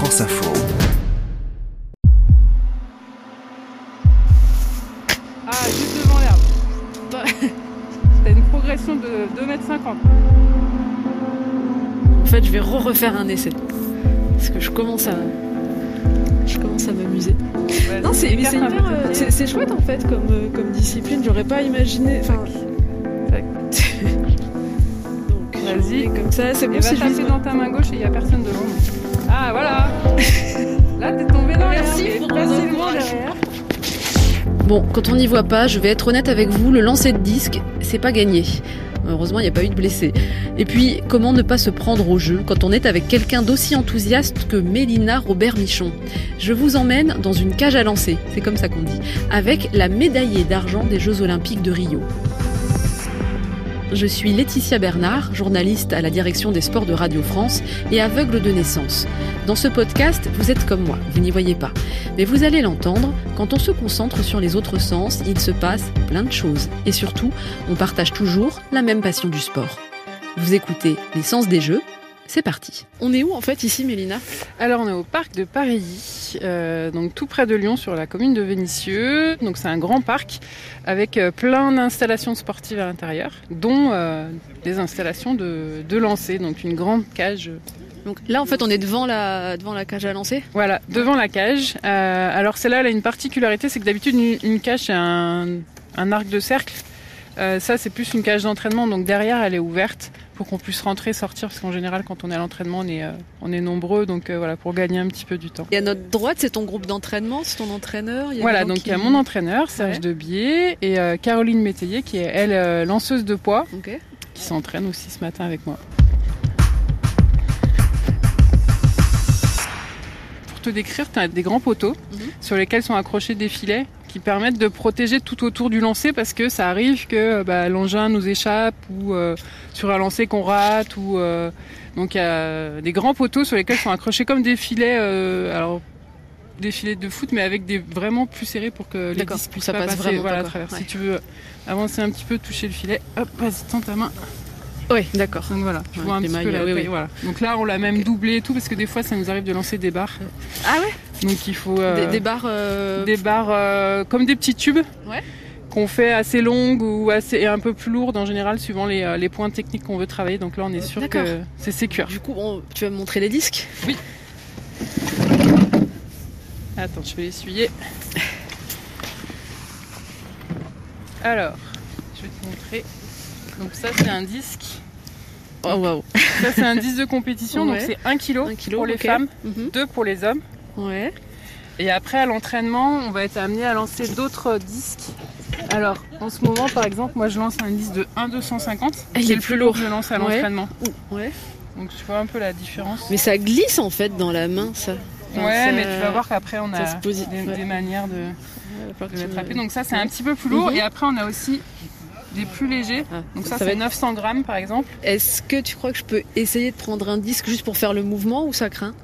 France Info. Ah, juste devant l'herbe. T'as une progression de 2m50. En fait, je vais re-refaire un essai. Parce que je commence à. Je commence à m'amuser. Ouais, Non, c'est euh, c'est c'est chouette en fait comme, euh, comme discipline. J'aurais pas imaginé. Enfin. Tac. Donc, Vas-y. comme ça, c'est Et bon va je taper vise. dans ta main gauche et il n'y a personne devant. Bon, quand on n'y voit pas, je vais être honnête avec vous, le lancer de disque, c'est pas gagné. Heureusement, il n'y a pas eu de blessés. Et puis, comment ne pas se prendre au jeu quand on est avec quelqu'un d'aussi enthousiaste que Mélina Robert Michon Je vous emmène dans une cage à lancer, c'est comme ça qu'on dit, avec la médaillée d'argent des Jeux Olympiques de Rio. Je suis Laetitia Bernard, journaliste à la direction des sports de Radio France et aveugle de naissance. Dans ce podcast, vous êtes comme moi, vous n'y voyez pas. Mais vous allez l'entendre, quand on se concentre sur les autres sens, il se passe plein de choses. Et surtout, on partage toujours la même passion du sport. Vous écoutez Les Sens des Jeux, c'est parti. On est où en fait ici, Mélina? Alors, on est au parc de Paris, euh, donc tout près de Lyon, sur la commune de Vénissieux. Donc, c'est un grand parc avec euh, plein d'installations sportives à l'intérieur, dont euh, des installations de, de lancer, donc une grande cage Donc là, en fait, on est devant la, devant la cage à lancer? Voilà, devant la cage. Euh, alors celle-là, elle a une particularité, c'est que d'habitude, une, une cage, c'est un, un arc de cercle. Euh, ça, c'est plus une cage d'entraînement, donc derrière, elle est ouverte pour qu'on puisse rentrer, sortir, parce qu'en général, quand on est à l'entraînement, on est, euh, on est nombreux, donc euh, voilà, pour gagner un petit peu du temps. Et à notre droite, c'est ton groupe d'entraînement, c'est ton entraîneur. il y a Voilà, donc qui- il y a mon entraîneur, Serge Ouais. Debier, et euh, Caroline Métayer, qui est, elle, lanceuse de poids, qui s'entraîne aussi ce matin avec moi. Pour te décrire, tu as des grands poteaux Mhm. sur lesquels sont accrochés des filets qui permettent de protéger tout autour du lancer parce que ça arrive que bah, l'engin nous échappe ou euh, sur un lancer qu'on rate ou euh, donc il y a des grands poteaux sur lesquels sont accrochés comme des filets euh, alors des filets de foot mais avec des vraiment plus serrés pour que les disques puissent ça pas passe passer vraiment voilà, à travers. Ouais. Si tu veux avancer un petit peu, toucher le filet, hop, vas-y, tends ta main. Oui, d'accord. Donc voilà, je vois un petit peu la oui, oui. voilà. Donc là, on l'a même doublé et tout parce que des fois, ça nous arrive de lancer des barres. Ah ouais Donc il faut euh, des, des barres. euh, des barres euh, comme des petits tubes. Ouais. Qu'on fait assez longues ou assez et un peu plus lourdes en général suivant les, euh, les points techniques qu'on veut travailler. Donc là on est sûr que c'est sécure. Du coup, on- tu vas me montrer les disques Attends, je vais essuyer. Alors, je vais te montrer. Donc ça c'est un disque. Oh waouh. Ça c'est un disque de compétition. Donc c'est 1 kg pour les femmes, Mhm. 2 pour les hommes. Ouais. Et après, à l'entraînement, on va être amené à lancer d'autres disques. Alors, en ce moment, par exemple, moi, je lance un disque de 1,250. Ah, il C'est est le plus lourd. que je lance à l'entraînement. Ouais. Donc, tu vois un peu la différence. Mais ça glisse en fait dans la main, ça. Enfin, ouais, ça- mais tu vas voir qu'après, on a posi- des, ouais. des manières de, l'attraper. Donc, ça, c'est un petit peu plus lourd. Mhm. Et après, on a aussi des plus légers. Ah, Donc, ça, ça c'est être- 900 grammes, par exemple. Est-ce que tu crois que je peux essayer de prendre un disque juste pour faire le mouvement ou ça craint?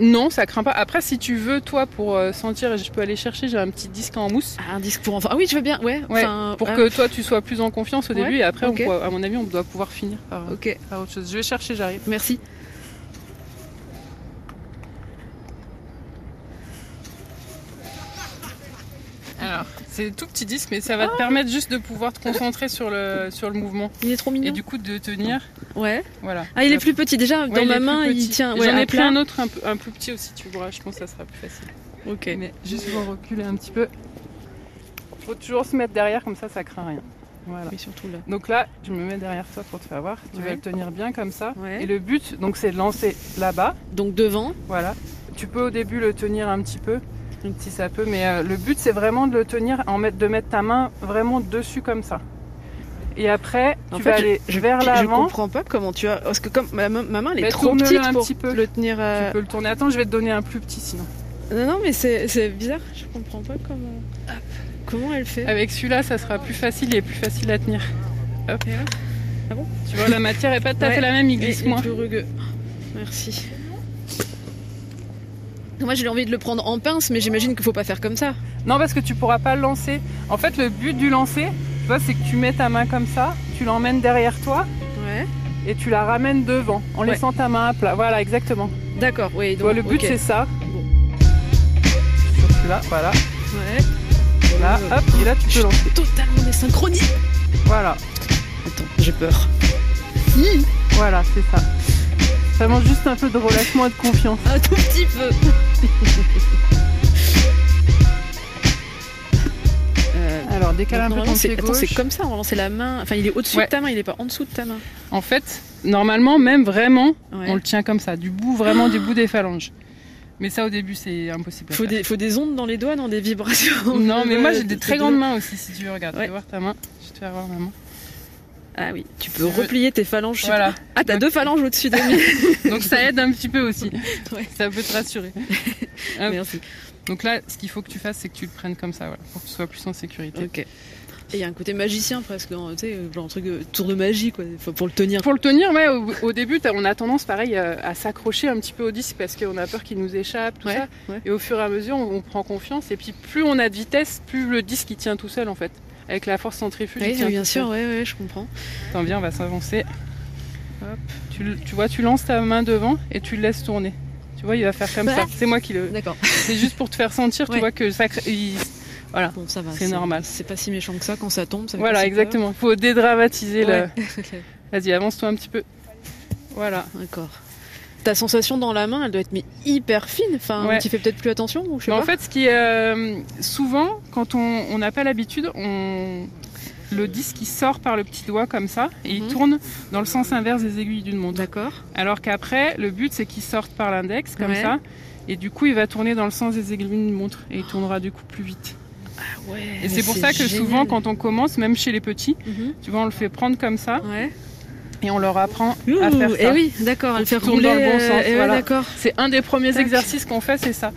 Non, ça craint pas. Après, si tu veux, toi, pour euh, sentir, je peux aller chercher, j'ai un petit disque en mousse. Ah, Un disque pour enfants. Ah oui, je veux bien. Ouais. Ouais, enfin, pour ah, que toi, tu sois plus en confiance au Ouais, début. Et après, on à mon avis, on doit pouvoir finir par, Ok. par autre chose. Je vais chercher, j'arrive. Merci. Alors, c'est tout petit disque, mais ça va te permettre juste de pouvoir te concentrer sur le, sur le mouvement. Il est trop Et mignon. du coup, de tenir. Ouais. Voilà. Ah, il est plus petit déjà. Ouais, dans ma plus main, il tient. Et Ouais, J'en ai pris un autre un peu, un peu petit aussi, tu vois. Je pense que ça sera plus facile. Ok. Mais juste pour reculer un petit peu. Faut toujours se mettre derrière, comme ça, ça craint rien. Voilà. Oui, surtout là. Donc là, je me mets derrière toi pour te faire voir. Tu vas le tenir bien comme ça. Ouais. Et le but, donc, c'est de lancer là-bas. Donc devant. Voilà. Tu peux au début le tenir un petit peu, si ça peut, mais euh, le but c'est vraiment de le tenir, en mettre, de mettre ta main vraiment dessus comme ça. Et après, En tu fait, vas aller vers Je l'avant. comprends pas comment tu as. Parce que comme ma, main- ma main, elle est Mais trop petite un pour petit peu. le tenir. euh, Tu peux le tourner. Attends, je vais te donner un plus petit sinon. Non, non, mais c'est bizarre. Je comprends pas comment. Comment elle fait Avec celui-là, ça sera plus facile, il est plus facile à tenir. Hop. Et là Ah bon? Tu vois, la matière est pas tout à Ouais. fait la même, il glisse moins. plus rugueux. Merci. Moi j'ai envie de le prendre en pince, mais j'imagine qu'il faut pas faire comme ça. Non, parce que tu pourras pas le lancer. En fait, le but du lancer, tu vois, c'est que tu mets ta main comme ça, tu l'emmènes derrière toi Ouais. et tu la ramènes devant en Ouais. laissant ta main à plat. Voilà, exactement. D'accord, oui. Vois, le but c'est ça. Bon. Celui-là, voilà. Ouais. Là, Euh, hop, et là tu peux lancer. Totalement désynchronisé. Voilà, Attends, j'ai peur. voilà, c'est ça. Ça juste un peu de relâchement et de confiance. Un tout petit peu. Euh, Alors, décale un peu ton pied attends, c'est gauche. comme ça, normalement c'est la main. Enfin, il est au-dessus Ouais. de ta main, il est pas en dessous de ta main. En fait, normalement, même vraiment, Ouais. on le tient comme ça, du bout, vraiment du bout des phalanges. Mais ça, au début, c'est impossible. Faut des, faut des ondes dans les doigts, dans des vibrations. Non, mais moi, j'ai des très de- grandes mains aussi, si tu veux. Regarde, Ouais. fais voir ta main. Je vais te faire voir ma main. Ah oui, tu peux replier tes phalanges. Voilà. Ah, t'as deux phalanges au-dessus de moi. Donc ça aide un petit peu aussi. Ouais. Ça peut te rassurer. Merci. Donc là, ce qu'il faut que tu fasses, c'est que tu le prennes comme ça, voilà, pour que tu sois plus en sécurité. Ok. Et il y a un côté magicien presque, hein, tu sais, genre un truc euh, tour de magie quoi, pour le tenir. Pour le tenir, ouais, au, au début, on a tendance, pareil, euh, à s'accrocher un petit peu au disque parce qu'on a peur qu'il nous échappe, tout Ouais, ça. ouais. Et au fur et à mesure, on, on prend confiance. Et puis, plus on a de vitesse, plus le disque il tient tout seul, en fait. Avec la force centrifuge, il Oui, bien sûr, ouais, ouais, je comprends. Attends, viens, on va s'avancer. Hop. Tu, vois, tu lances ta main devant et tu le laisses tourner. Tu vois, il va faire comme ça. C'est moi qui le. D'accord. C'est juste pour te faire sentir, Ouais. tu vois, que ça. il- Voilà. Bon, ça va. C'est normal. C'est pas si méchant que ça quand ça tombe. Ça fait Voilà, peur. exactement. Faut dédramatiser le. Ouais. Vas-y, avance-toi un petit peu. Voilà. D'accord. Ta sensation dans la main, elle doit être mais hyper fine. Enfin, Ouais. tu fais peut-être plus attention ou je sais Mais en fait, ce qui est euh, souvent, quand on n'a pas l'habitude, on le disque il sort par le petit doigt comme ça et il Mhm. tourne dans le sens inverse des aiguilles d'une montre. D'accord. Alors qu'après, le but c'est qu'il sorte par l'index comme Ouais. ça et du coup il va tourner dans le sens des aiguilles d'une montre et il tournera du coup plus vite. Ah ouais. Et c'est pour ça que génial. souvent quand on commence, même chez les petits, Mhm. tu vois, on le fait prendre comme ça Ouais. Et on leur apprend à faire ça. Et oui, d'accord, à le faire rouler. dans le bon sens, et ouais, voilà. d'accord. C'est un des premiers Tac. exercices qu'on fait, c'est ça.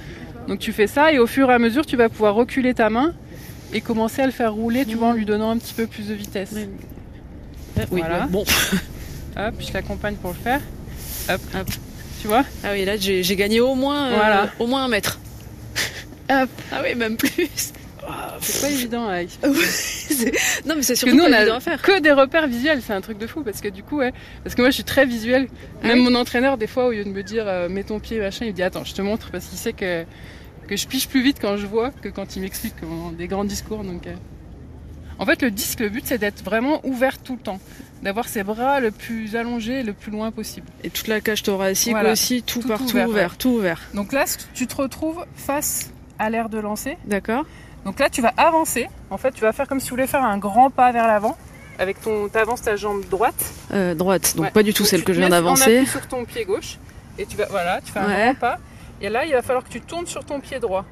Donc tu fais ça et au fur et à mesure, tu vas pouvoir reculer ta main et commencer à le faire rouler, tu vois, en lui donnant un petit peu plus de vitesse. Oui, Voilà. bon. Hop, je t'accompagne pour le faire. Hop, Hop. Tu vois Ah oui, là j'ai j'ai gagné au moins, euh, Voilà. au moins un mètre. Hop. Ah oui, même plus. C'est pas évident, Aïe. C'est- non, mais c'est surtout que nous, on évident a à faire. que des repères visuels, c'est un truc de fou. Parce que du coup, ouais. Parce que moi, je suis très visuelle. Ah Même oui mon entraîneur, des fois, au lieu de me dire euh, mets ton pied, machin, il me dit attends, je te montre parce qu'il sait que, que je pige plus vite quand je vois que quand il m'explique des grands discours. Donc, euh. En fait, le disque, le but, c'est d'être vraiment ouvert tout le temps. D'avoir ses bras le plus allongés le plus loin possible. Et toute la cage thoracique Voilà. aussi, tout, Tout partout ouvert, ouvert, ouais. tout ouvert. Donc là, tu te retrouves face à l'air de lancer. D'accord. Donc là, tu vas avancer. En fait, tu vas faire comme si tu voulais faire un grand pas vers l'avant. Avec ton, t'avances ta jambe droite. Euh, droite, donc Ouais. pas du tout Donc, celle que je viens d'avancer. sur ton pied gauche. Et tu vas, voilà, tu fais un Ouais. grand pas. Et là, il va falloir que tu tournes sur ton pied droit.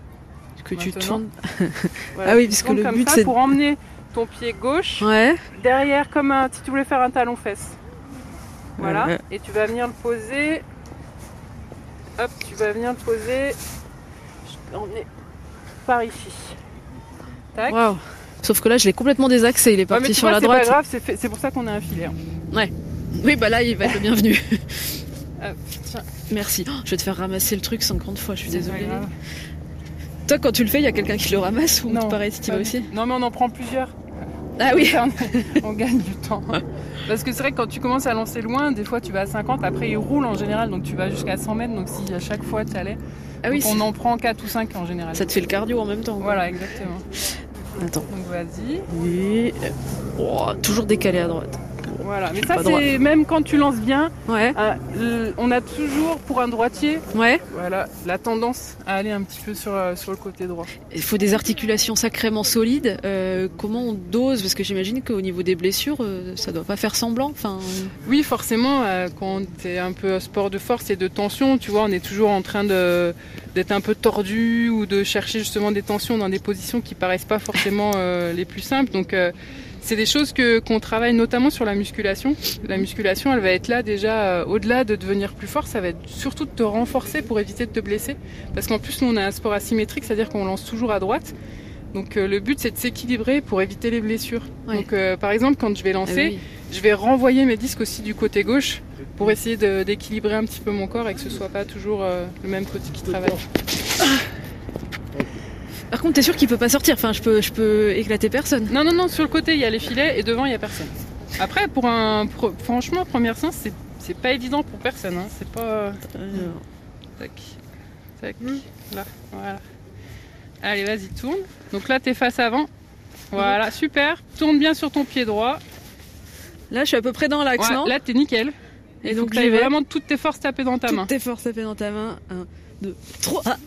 Que tu tournes. Voilà, Ah oui, parce que le but, c'est- pour emmener ton pied gauche Ouais. derrière comme un, si tu voulais faire un talon fesse. Voilà. Ouais. Et tu vas venir le poser. Hop, tu vas venir le poser. Je vais l'emmener par ici. Tac. Waouh. Sauf que là, je l'ai complètement désaxé. Il est Ouais, parti mais tu sur vois, la c'est droite. pas grave, c'est fait- c'est pour ça qu'on a un filet. hein. Oui, bah là, il va être le bienvenu. Hop, tiens, Merci. Oh, je vais te faire ramasser le truc 50 fois, je suis c'est désolée. Toi, quand tu le fais, il y a quelqu'un qui le ramasse ou Non, pareil, si tu vas aussi. Non, mais on en prend plusieurs. Ah oui. On, on gagne du temps. Parce que c'est vrai que quand tu commences à lancer loin, des fois tu vas à 50, après il roule en général, donc tu vas jusqu'à 100 mètres. Donc si à chaque fois tu allais, Ah oui, on en prend 4 ou 5 en général. ça te fait le cardio en même temps. quoi. Voilà, exactement. Attends. Donc vas-y. Oui. Oh, toujours décalé à droite. Voilà. Mais ça, c'est même quand tu lances bien, Ouais. euh, on a toujours pour un droitier, Ouais. voilà, la tendance à aller un petit peu sur, euh, sur le côté droit. Il faut des articulations sacrément solides. Euh, comment on dose? Parce que j'imagine qu'au niveau des blessures, euh, ça doit pas faire semblant. Enfin, Oui, forcément, quand c'est un peu sport de force et de tension, tu vois, on est toujours en train d'être un peu tordu ou de chercher justement des tensions dans des positions qui paraissent pas forcément les plus simples. Donc c'est des choses que qu'on travaille notamment sur la musculation. La musculation, elle va être là déjà euh, au-delà de devenir plus fort, ça va être surtout de te renforcer pour éviter de te blesser. Parce qu'en plus, nous, on a un sport asymétrique, c'est-à-dire qu'on lance toujours à droite. Donc euh, le but, c'est de s'équilibrer pour éviter les blessures. Ouais. Donc euh, par exemple, quand je vais ah lancer, oui. je vais renvoyer mes disques aussi du côté gauche pour essayer d'équilibrer un petit peu mon corps et que ce soit pas toujours euh, le même côté qui travaille. Par contre, t'es sûr qu'il peut pas sortir? Enfin, je peux, je peux éclater personne. Non, non, non, sur le côté il y a les filets et devant il y a personne. Après, pour un, pro- franchement, première séance, c'est c'est pas évident pour personne. hein. C'est pas. Euh, Tac. Tac. Là. Voilà. Allez, vas-y, tourne. Donc là, t'es face avant. Voilà, super. Tourne bien sur ton pied droit. Là, je suis à peu près dans l'axe, Ouais, non? là, t'es nickel. Et Et donc, tu vraiment toutes tes forces tapées dans ta main. Toutes tes forces tapées dans ta main. 1, 2, 3. Ah,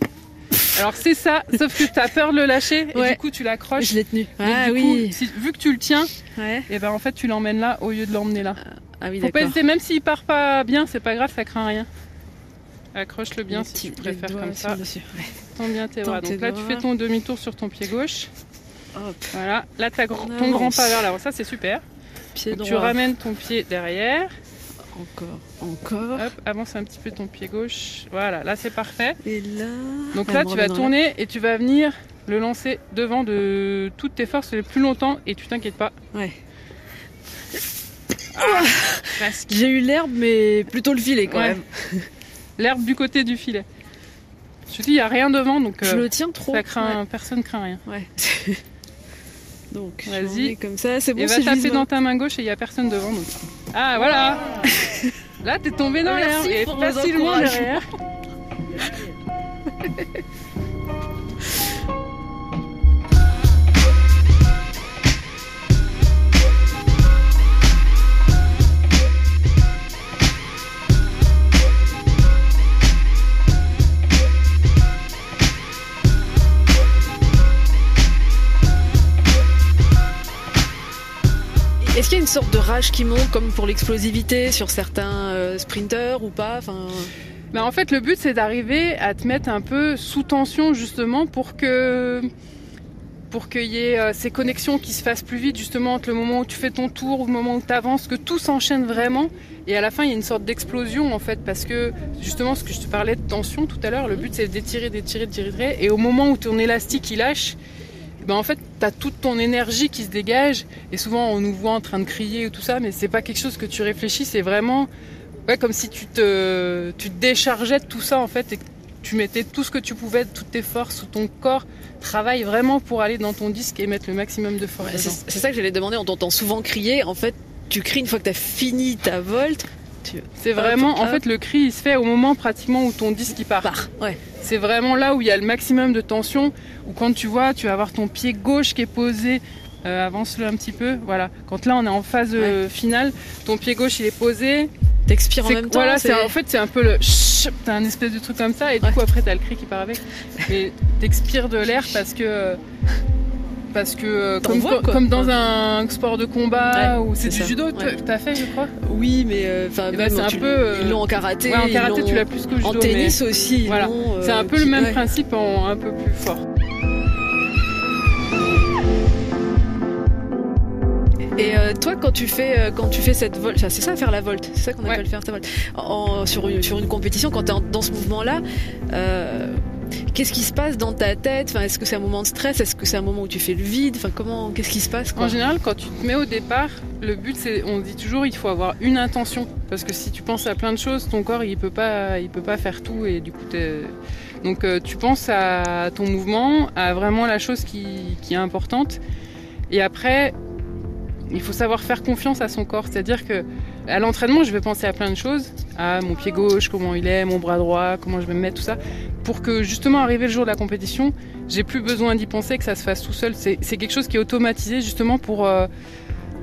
Alors, c'est ça, sauf que t'as peur de le lâcher et Ouais. du coup, tu l'accroches. je l'ai tenu. Ah du oui. coup, si- vu que tu le tiens, Ouais. et ben en fait, tu l'emmènes là au lieu de l'emmener là. Ah oui, Faut pas hésiter, même s'il part pas bien, c'est pas grave, ça craint rien. Accroche-le bien Les si tu préfères comme ça. le dessus. Ouais. Tends bien tes bras. Donc là, tu fais ton demi-tour sur ton pied gauche. Hop, Voilà. Là, gr- On ton grand pas vers l'avant. Ça, c'est super. pied Donc, droit. tu ramènes ton pied derrière. Encore, encore. Hop, avance un petit peu ton pied gauche. Voilà, là, c'est parfait. Et là. Donc là, tu vas tourner et tu vas venir le lancer devant de toutes tes forces le plus longtemps et tu t'inquiètes pas. Ouais. Presque. J'ai eu l'herbe, mais plutôt le filet quand Ouais. même. L'herbe du côté du filet. Je te dis, il n'y a rien devant, donc Je euh, le tiens trop. ça craint, personne craint rien. Ouais. donc, Vas-y. comme ça, c'est bon. et va taper dans ta main gauche et il n'y a personne devant. Donc... Ah, voilà Là, t'es tombé dans l'herbe et facilement derrière. sorte de rage qui monte, comme pour l'explosivité sur certains euh, sprinteurs ou pas enfin, Mais en fait, le but, c'est d'arriver à te mettre un peu sous tension, justement, pour que pour qu'il y ait euh, ces connexions qui se fassent plus vite, justement, entre le moment où tu fais ton tour, ou le moment où tu avances, que tout s'enchaîne vraiment. Et à la fin, il y a une sorte d'explosion, en fait, parce que, justement, ce que je te parlais de tension tout à l'heure, le but, c'est d'étirer, d'étirer, d'étirer. Et au moment où ton élastique, il lâche, ben en fait, tu as toute ton énergie qui se dégage. Et souvent, on nous voit en train de crier ou tout ça, mais c'est pas quelque chose que tu réfléchis, c'est vraiment ouais, comme si tu te, tu te déchargeais de tout ça, en fait, et que tu mettais tout ce que tu pouvais, toutes tes forces, ton corps travaille vraiment pour aller dans ton disque et mettre le maximum de force. Ouais, c'est ça que j'allais demander. On t'entend souvent crier. En fait, tu cries une fois que tu as fini ta volte. Tu C'est vraiment, en fait, le cri, il se fait au moment pratiquement où ton disque il part. Ouais. C'est vraiment là où il y a le maximum de tension, où quand tu vois, tu vas avoir ton pied gauche qui est posé, euh, avance-le un petit peu, voilà. Quand là on est en phase euh, finale, ton pied gauche il est posé. T'expires en même temps. voilà, c'est- en fait c'est un peu le chut, t'as un espèce de truc comme ça, et du Ouais. coup après t'as le cri qui part avec. Mais t'expires de l'air parce que parce que euh, comme, T'envoies, quoi. comme dans un sport de combat Ouais, ou c'est du ça. judo, Ouais. t'as fait je crois. Oui, mais euh, enfin, ben, même, c'est un peu, euh, ils l'ont en karaté. Ouais, en karaté tu l'as plus qu'au judo. En mais- tennis aussi. Voilà. euh, C'est un peu le même principe en un peu plus fort. Et euh, toi, quand tu fais, euh, quand tu fais cette volte, c'est ça faire la volte, c'est ça qu'on appelle faire sa volte. En- sur, une, sur une compétition, quand tu es dans ce mouvement-là, euh, qu'est-ce qui se passe dans ta tête? Enfin, Est-ce que c'est un moment de stress? Est-ce que c'est un moment où tu fais le vide? Enfin, comment, Qu'est-ce qui se passe En général, quand tu te mets au départ, le but c'est, on dit toujours, il faut avoir une intention, parce que si tu penses à plein de choses, ton corps il peut pas, peut pas faire tout et du coup donc euh, tu penses à ton mouvement, à vraiment la chose qui, qui est importante, et après il faut savoir faire confiance à son corps, c'est-à-dire que à l'entraînement, je vais penser à plein de choses, à mon pied gauche, comment il est, mon bras droit, comment je vais me mettre, tout ça, pour que justement arriver le jour de la compétition, j'ai plus besoin d'y penser, que ça se fasse tout seul. C'est quelque chose qui est automatisé justement pour, euh,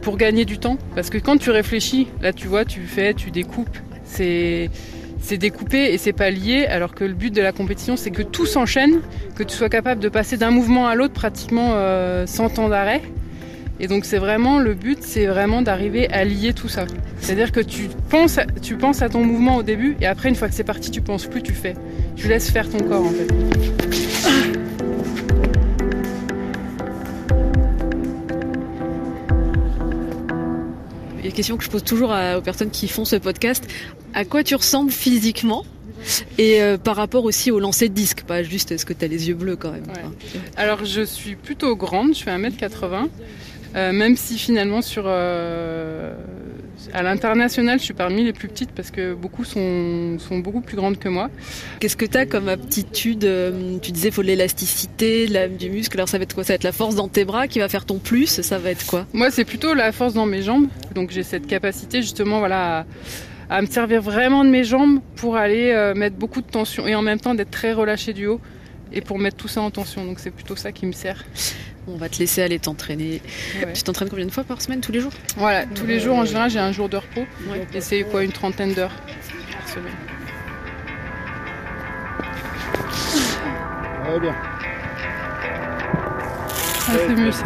pour gagner du temps. Parce que quand tu réfléchis, là tu vois, tu fais, tu découpes, c'est c'est découpé et c'est pas lié, alors que le but de la compétition c'est que tout s'enchaîne, que tu sois capable de passer d'un mouvement à l'autre pratiquement euh, sans temps d'arrêt. Et donc c'est vraiment le but, c'est vraiment d'arriver à lier tout ça. C'est-à-dire que tu penses, à, tu penses à ton mouvement au début et après une fois que c'est parti, tu penses plus, tu fais. Tu laisses faire ton corps en fait. Il y a une question que je pose toujours à- aux personnes qui font ce podcast. À quoi tu ressembles physiquement et euh, par rapport aussi au lancer de disque, pas juste est-ce que tu as les yeux bleus quand même? Ouais. Enfin, Alors je suis plutôt grande, je fais 1m80, euh, même si finalement sur euh, à l'international je suis parmi les plus petites parce que beaucoup sont, sont beaucoup plus grandes que moi. Qu'est-ce que tu as comme aptitude euh, Tu disais faut de l'élasticité, la- du muscle. Alors ça va être quoi? Ça va être la force dans tes bras qui va faire ton plus? Ça va être quoi? Moi c'est plutôt la force dans mes jambes, donc j'ai cette capacité justement voilà à me servir vraiment de mes jambes pour aller euh, mettre beaucoup de tension et en même temps d'être très relâché du haut et pour mettre tout ça en tension. Donc c'est plutôt ça qui me sert. On va te laisser aller t'entraîner. Tu t'entraînes combien de fois par semaine Tous les jours? Voilà, tous les jours en général j'ai un jour de repos. Et c'est quoi une trentaine d'heures par semaine. Très bien. Ah, c'est mieux ça.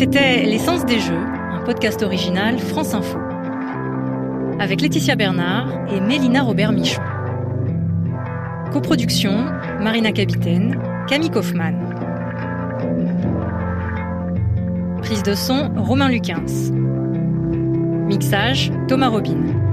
C'était L'essence des jeux, un podcast original France Info. Avec Laetitia Bernard et Mélina Robert Michon. Coproduction, Marina Capitaine, Camille Kaufmann. Prise de son, Romain Lucas. Mixage, Thomas Robin.